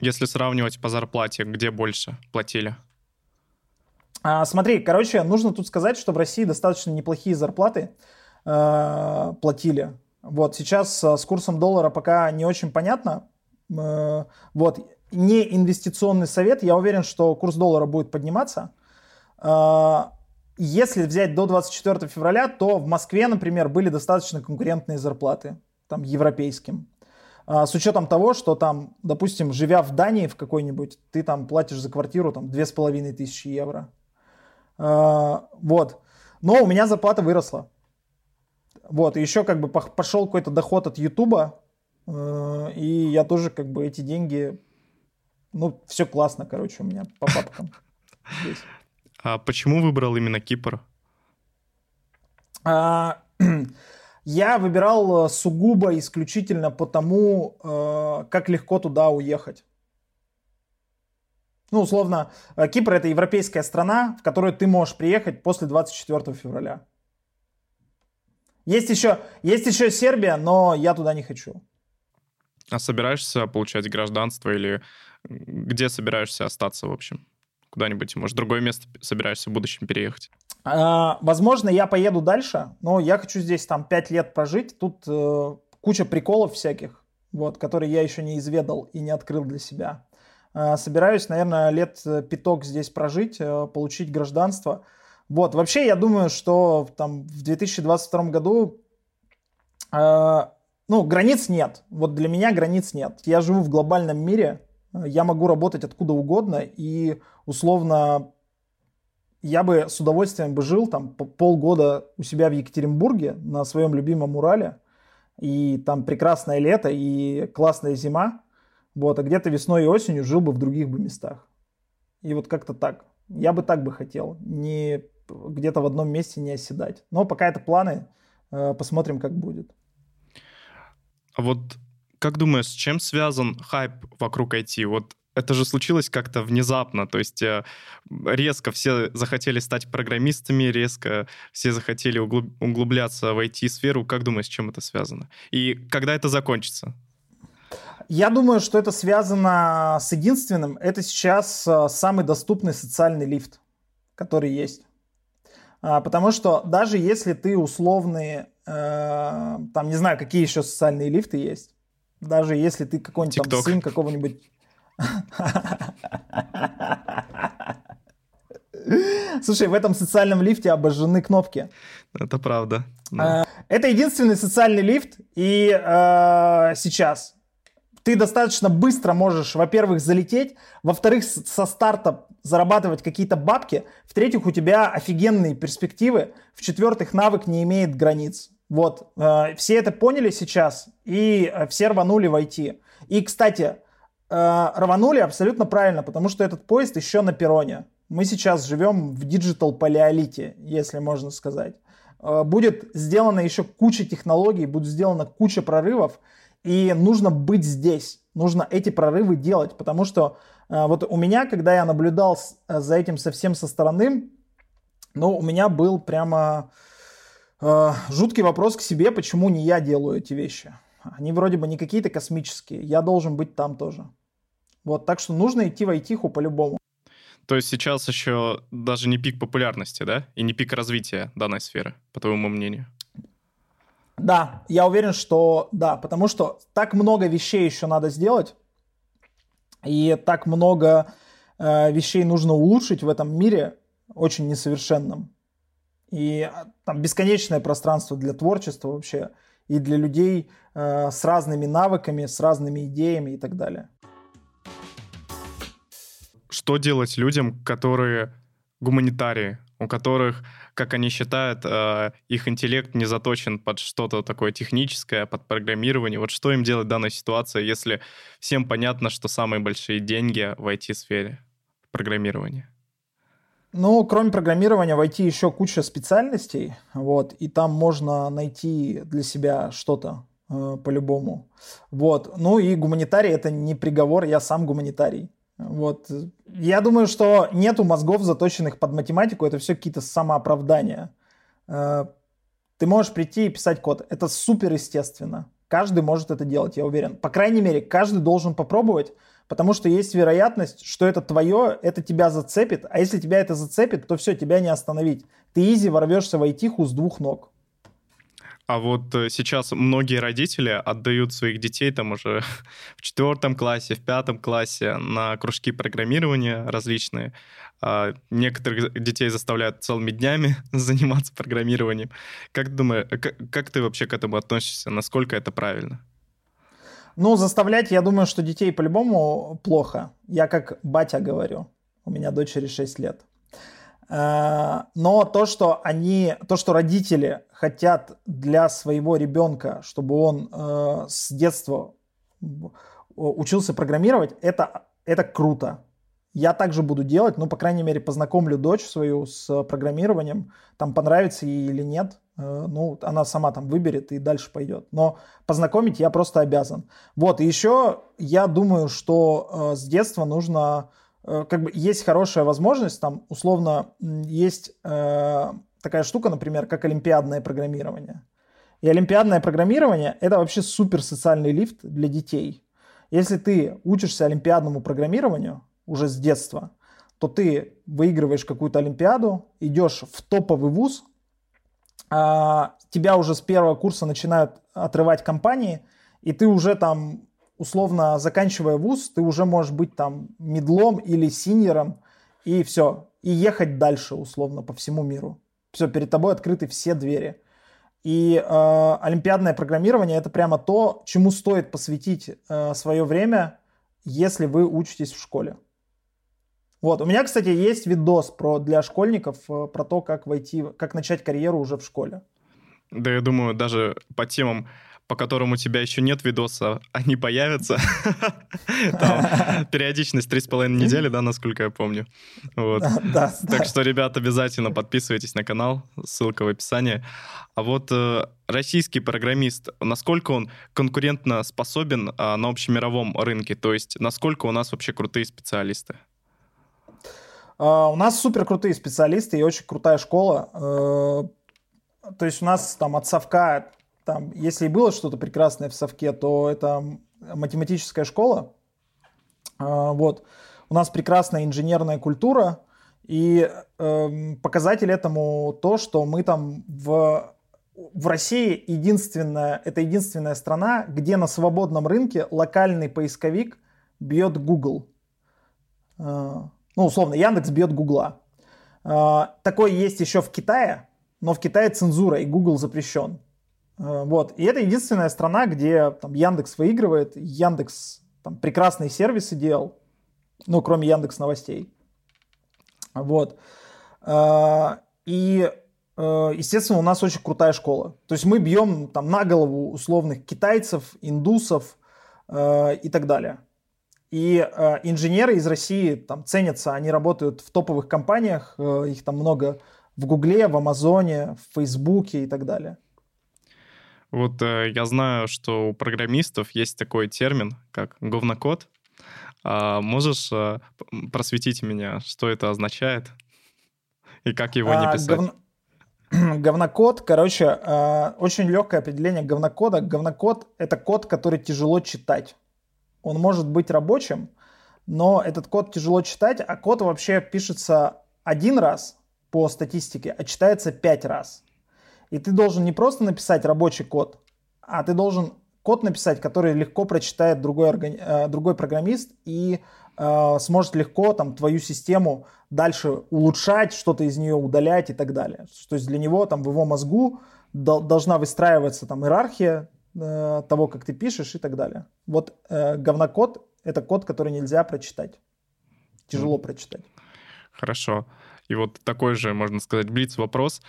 если сравнивать по зарплате, где больше платили? А, смотри, короче, нужно тут сказать, что в России достаточно неплохие зарплаты э, платили. Вот сейчас э, с курсом доллара пока не очень понятно. Э, вот не инвестиционный совет. Я уверен, что курс доллара будет подниматься. Э, если взять до 24 февраля, то в Москве, например, были достаточно конкурентные зарплаты, там, европейским. А, с учетом того, что там, допустим, живя в Дании в какой-нибудь, ты там платишь за квартиру там 2500 евро. А, вот. Но у меня зарплата выросла. Вот, и еще как бы пошел какой-то доход от Ютуба, э, и я тоже как бы эти деньги, ну, все классно, короче, у меня по папкам здесь. А почему выбрал именно Кипр? А, я выбирал сугубо исключительно потому, э, как легко туда уехать. Ну, условно, э, Кипр это европейская страна, в которую ты можешь приехать после 24 февраля. Есть еще, есть еще Сербия, но я туда не хочу. А собираешься получать гражданство или где собираешься остаться, в общем? Куда-нибудь, может, другое место собираешься в будущем переехать? А, возможно, я поеду дальше, но я хочу здесь там 5 лет прожить. Тут э, куча приколов всяких, вот, которые я еще не изведал и не открыл для себя. Э, собираюсь, наверное, лет э, пяток здесь прожить, э, получить гражданство. Вот, вообще, я думаю, что там в 2022 году, ну, границ нет. Вот для меня границ нет. Я живу в глобальном мире, я могу работать откуда угодно, и условно я бы с удовольствием бы жил там полгода у себя в Екатеринбурге на своем любимом Урале, и там прекрасное лето и классная зима, вот, а где-то весной и осенью жил бы в других бы местах. И вот как-то так. Я бы так бы хотел. Не где-то в одном месте не оседать. Но пока это планы. Э, посмотрим, как будет. А вот как думаешь, с чем связан хайп вокруг IT? Вот это же случилось как-то внезапно, то есть э, резко все захотели стать программистами, резко все захотели углубляться в IT-сферу. Как думаешь, с чем это связано? И когда это закончится? Я думаю, что это связано с единственным. Это сейчас э, самый доступный социальный лифт, который есть. А, потому что даже если ты условный, э, там, не знаю, какие еще социальные лифты есть, даже если ты какой-нибудь там сын какого-нибудь... Слушай, в этом социальном лифте обожжены кнопки. Это правда. Да. А, это единственный социальный лифт, и э, сейчас ты достаточно быстро можешь, во-первых, залететь, во-вторых, со старта зарабатывать какие-то бабки, в-третьих, у тебя офигенные перспективы, в-четвертых, навык не имеет границ. Вот, э, все это поняли сейчас, и э, все рванули в IT. И, кстати, э, рванули абсолютно правильно, потому что этот поезд еще на перроне. Мы сейчас живем в digital палеолите, если можно сказать. Будет сделана еще куча технологий, будет сделана куча прорывов, и нужно быть здесь, нужно эти прорывы делать, потому что э, вот у меня, когда я наблюдал э, за этим совсем со стороны, ну, у меня был прямо э, жуткий вопрос к себе, почему не я делаю эти вещи. Они вроде бы не какие-то космические, я должен быть там тоже. Вот, так что нужно идти в айтиху по-любому. То есть сейчас еще даже не пик популярности, да? И не пик развития данной сферы, по твоему мнению? Да, я уверен, что да, потому что так много вещей еще надо сделать, и так много э, вещей нужно улучшить в этом мире, очень несовершенном. И а, там бесконечное пространство для творчества вообще, и для людей э, с разными навыками, с разными идеями и так далее. Что делать людям, которые гуманитарии, у которых как они считают, э, их интеллект не заточен под что-то такое техническое, под программирование. Вот что им делать в данной ситуации, если всем понятно, что самые большие деньги в IT-сфере, в программировании? Ну, кроме программирования, в IT еще куча специальностей, вот, и там можно найти для себя что-то э, по-любому. Вот. Ну и гуманитарий это не приговор, я сам гуманитарий. Вот. Я думаю, что нету мозгов, заточенных под математику, это все какие-то самооправдания. Э, ты можешь прийти и писать код. Это супер естественно. Каждый может это делать, я уверен. По крайней мере, каждый должен попробовать, потому что есть вероятность, что это твое, это тебя зацепит, а если тебя это зацепит, то все, тебя не остановить. Ты изи ворвешься в айтиху с двух ног. А вот э, сейчас многие родители отдают своих детей там уже в четвертом классе, в пятом классе на кружки программирования различные. А некоторых детей заставляют целыми днями заниматься программированием. Как думаешь, как, как ты вообще к этому относишься? Насколько это правильно? Ну, заставлять, я думаю, что детей по-любому плохо. Я как батя говорю. У меня дочери 6 лет. Э, но то, что они, то, что родители хотят для своего ребенка, чтобы он э, с детства учился программировать, это, это круто. Я также буду делать, ну, по крайней мере, познакомлю дочь свою с программированием, там понравится ей или нет, э, ну, она сама там выберет и дальше пойдет. Но познакомить я просто обязан. Вот, и еще я думаю, что с детства нужно как бы есть хорошая возможность, там условно есть э, такая штука, например, как олимпиадное программирование. И олимпиадное программирование – это вообще супер социальный лифт для детей. Если ты учишься олимпиадному программированию уже с детства, то ты выигрываешь какую-то олимпиаду, идешь в топовый вуз, а тебя уже с первого курса начинают отрывать компании, и ты уже там условно, заканчивая вуз, ты уже можешь быть там медлом или синьором, и все, и ехать дальше, условно, по всему миру. Все, перед тобой открыты все двери. И э, олимпиадное программирование это прямо то, чему стоит посвятить э, свое время, если вы учитесь в школе. Вот, у меня, кстати, есть видос про, для школьников э, про то, как войти, как начать карьеру уже в школе. Да, я думаю, даже по темам по которым у тебя еще нет видоса, они появятся. периодичность 3,5 недели, да, насколько я помню. Вот. Так что, ребят, обязательно подписывайтесь на канал, ссылка в описании. А вот э, российский программист, насколько он конкурентно способен а, на общемировом рынке? То есть, насколько у нас вообще крутые специалисты? А, у нас супер крутые специалисты и очень крутая школа. Э, то есть у нас там от совка, там, если и было что-то прекрасное в совке, то это математическая школа. А, вот. У нас прекрасная инженерная культура, и э, показатель этому то, что мы там в, в России единственная, это единственная страна, где на свободном рынке локальный поисковик бьет Google. Э, ну, условно, Яндекс бьет Гугла. Э, такое есть еще в Китае, но в Китае цензура, и Google запрещен. Э, вот. И это единственная страна, где там, Яндекс выигрывает. Яндекс там, прекрасные сервисы делал, ну, кроме Яндекс Новостей. Вот. Э, и, э, естественно, у нас очень крутая школа. То есть мы бьем там на голову условных китайцев, индусов и так далее. И инженеры из России там ценятся, они работают в топовых компаниях, их там много в Гугле, в Амазоне, в Фейсбуке и так далее. Вот э, я знаю, что у программистов есть такой термин, как говнокод. А можешь э, просветить меня, что это означает и как его не а, писать? Говно... Говнокод, короче, э, очень легкое определение говнокода. Говнокод — это код, который тяжело читать. Он может быть рабочим, но этот код тяжело читать, а код вообще пишется один раз по статистике, а читается пять раз. И ты должен не просто написать рабочий код, а ты должен код написать, который легко прочитает другой, органи... Э, другой программист и э, сможет легко там, твою систему дальше улучшать, что-то из нее удалять и так далее. То есть для него там в его мозгу до, должна выстраиваться там иерархия э, того, как ты пишешь и так далее. Вот э, говнокод — это код, который нельзя прочитать. Тяжело mm. прочитать. Хорошо. И вот такой же, можно сказать, блиц-вопрос.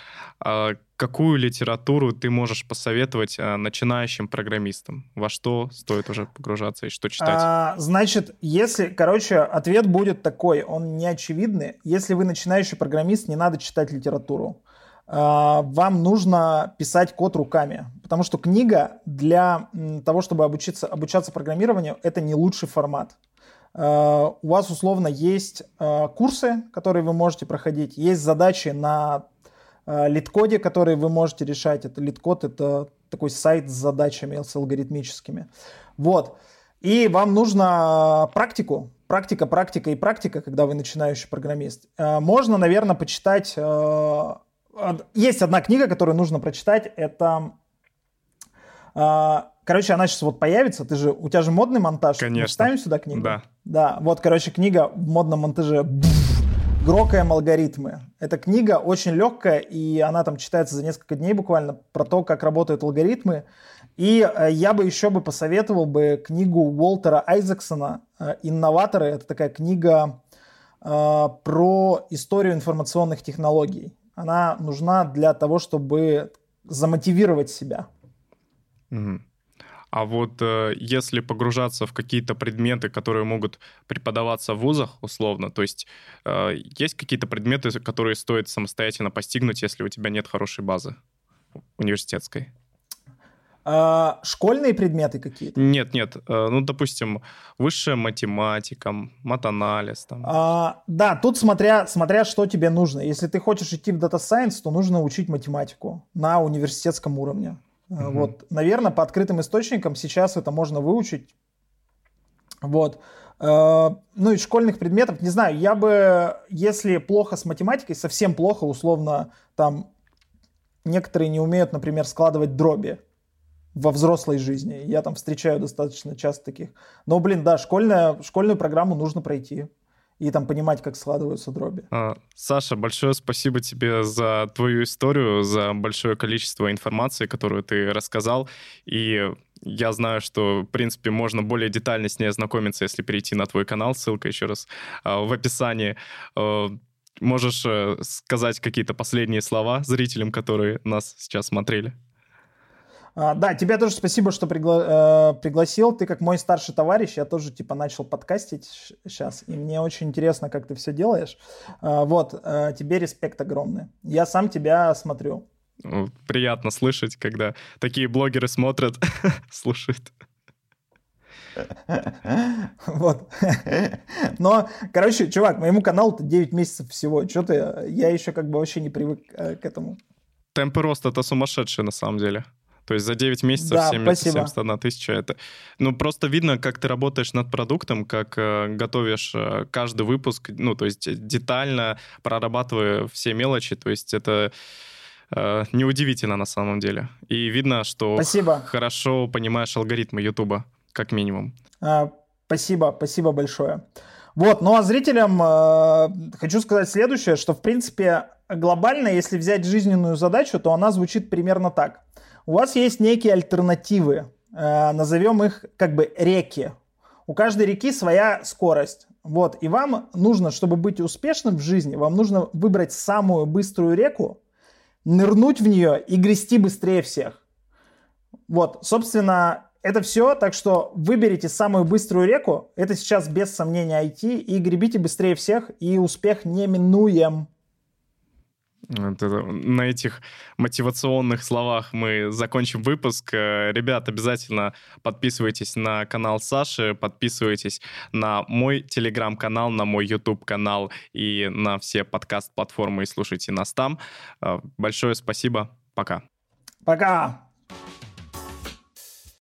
А какую литературу ты можешь посоветовать а, начинающим программистам? Во что стоит уже погружаться и что читать? А, значит, если, короче, ответ будет такой, он не очевидный. Если вы начинающий программист, не надо читать литературу. А, вам нужно писать код руками, потому что книга для того, чтобы обучиться, обучаться программированию, это не лучший формат. Э, у вас условно есть э, курсы, которые вы можете проходить, есть задачи на э, LeetCode, которые вы можете решать. Это LeetCode, это такой сайт с задачами, с алгоритмическими. Вот. И вам нужно практику, практика, практика и практика, когда вы начинающий программист. Можно, наверное, почитать... Есть одна книга, которую нужно прочитать. Это Короче, она сейчас вот появится. Ты же, у тебя же модный монтаж. Конечно. Мы ставим сюда книгу? Да. Да, вот, короче, книга в модном монтаже «Грокаем алгоритмы». Эта книга очень легкая, и она там читается за несколько дней буквально про то, как работают алгоритмы. И э, я бы еще бы посоветовал бы книгу Уолтера Айзексона э, «Инноваторы». Это такая книга э, про историю информационных технологий. Она нужна для того, чтобы замотивировать себя. Угу. А вот э, если погружаться в какие-то предметы, которые могут преподаваться в вузах, условно, то есть э, есть какие-то предметы, которые стоит самостоятельно постигнуть, если у тебя нет хорошей базы университетской? А, школьные предметы какие-то? Нет, нет. Э, ну, допустим, высшая математика, матанализ. Там. А, да, тут смотря, смотря, что тебе нужно. Если ты хочешь идти в Data Science, то нужно учить математику на университетском уровне. Угу. Вот, наверное, по открытым источникам сейчас это можно выучить. Вот. Э, ну, из школьных предметов, не знаю, я бы, если плохо с математикой, совсем плохо, условно, там, некоторые не умеют, например, складывать дроби во взрослой жизни. Я там встречаю достаточно часто таких. Но, блин, да, школьная, школьную программу нужно пройти и там понимать, как складываются дроби. А, Саша, большое спасибо тебе за твою историю, за большое количество информации, которую ты рассказал. И я знаю, что, в принципе, можно более детально с ней ознакомиться, если перейти на твой канал. Ссылка еще раз а, в описании. А, можешь э, сказать какие-то последние слова зрителям, которые нас сейчас смотрели? А, да, тебе тоже спасибо, что пригла- э, пригласил. Ты как мой старший товарищ, я тоже типа начал подкастить сейчас, и мне очень интересно, как ты все делаешь. А, вот, э, тебе респект огромный. Я сам тебя смотрю. Приятно слышать, когда такие блогеры смотрят, слушают. Вот. Но, короче, чувак, моему каналу-то 9 месяцев всего. Что ты, я еще как бы вообще не привык э, к этому. Темпы роста это сумасшедшие на самом деле. То есть за 9 месяцев да, 7, 71 тысяча это... Ну, просто видно, как ты работаешь над продуктом, как э, готовишь э, каждый выпуск, ну, то есть детально прорабатывая все мелочи. То есть это э, неудивительно на самом деле. И видно, что Спасибо. хорошо понимаешь алгоритмы Ютуба как минимум. А, спасибо, спасибо большое. Вот, ну а зрителям э, хочу сказать следующее, что в принципе глобально, если взять жизненную задачу, то она звучит примерно так. У вас есть некие альтернативы, э, назовем их как бы реки. У каждой реки своя скорость. Вот, и вам нужно, чтобы быть успешным в жизни, вам нужно выбрать самую быструю реку, нырнуть в нее и грести быстрее всех. Вот, собственно, это все, так что выберите самую быструю реку, это сейчас без сомнения IT, и гребите быстрее всех, и успех неминуем. На этих мотивационных словах мы закончим выпуск. Э, ребят, обязательно подписывайтесь на канал Саши, подписывайтесь на мой телеграм-канал, на мой YouTube-канал и на все подкаст-платформы и слушайте нас там. Э, большое спасибо. Пока. Пока.